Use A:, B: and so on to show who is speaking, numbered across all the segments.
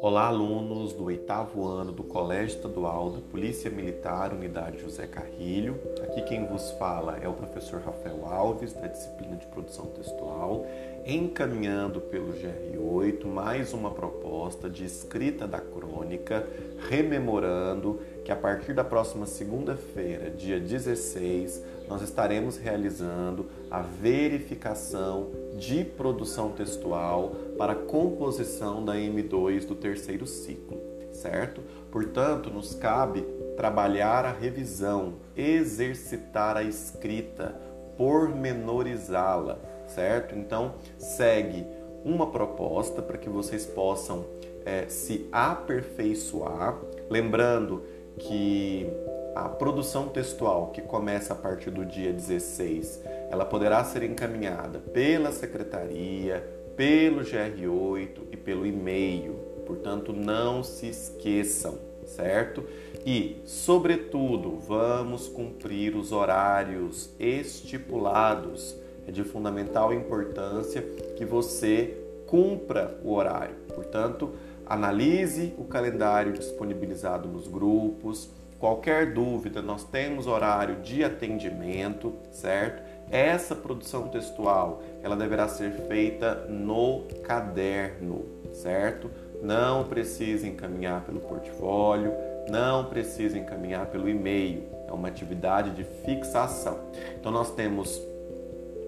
A: Olá, alunos do oitavo ano do Colégio Estadual da Polícia Militar, Unidade José Carrilho. Aqui quem vos fala é o professor Rafael Alves, da disciplina de produção textual, encaminhando pelo GR8 mais uma proposta de escrita da crônica, rememorando que a partir da próxima segunda-feira, dia 16, nós estaremos realizando a verificação de produção textual para composição da M2 do terceiro ciclo, certo? Portanto, nos cabe trabalhar a revisão, exercitar a escrita, pormenorizá-la, certo? Então, segue uma proposta para que vocês possam é, se aperfeiçoar, lembrando que a produção textual, que começa a partir do dia 16, ela poderá ser encaminhada pela secretaria, pelo GR8 e pelo e-mail. Portanto, não se esqueçam, certo? E, sobretudo, vamos cumprir os horários estipulados. É de fundamental importância que você cumpra o horário. Portanto, analise o calendário disponibilizado nos grupos Qualquer dúvida, nós temos horário de atendimento, certo? Essa produção textual, ela deverá ser feita no caderno, certo? Não precisa encaminhar pelo portfólio, não precisa encaminhar pelo e-mail. É uma atividade de fixação. Então nós temos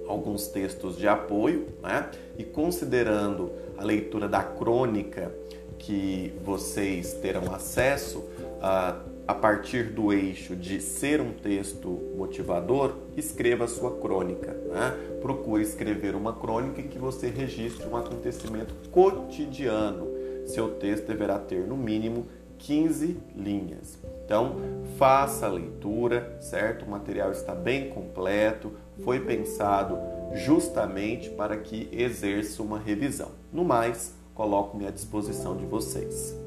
A: alguns textos de apoio, né? E considerando a leitura da crônica que vocês terão acesso, uh, a partir do eixo de ser um texto motivador, escreva a sua crônica. Né? Procure escrever uma crônica em que você registre um acontecimento cotidiano. Seu texto deverá ter no mínimo 15 linhas. Então, faça a leitura, certo? O material está bem completo, foi pensado justamente para que exerça uma revisão. No mais, coloco-me à disposição de vocês.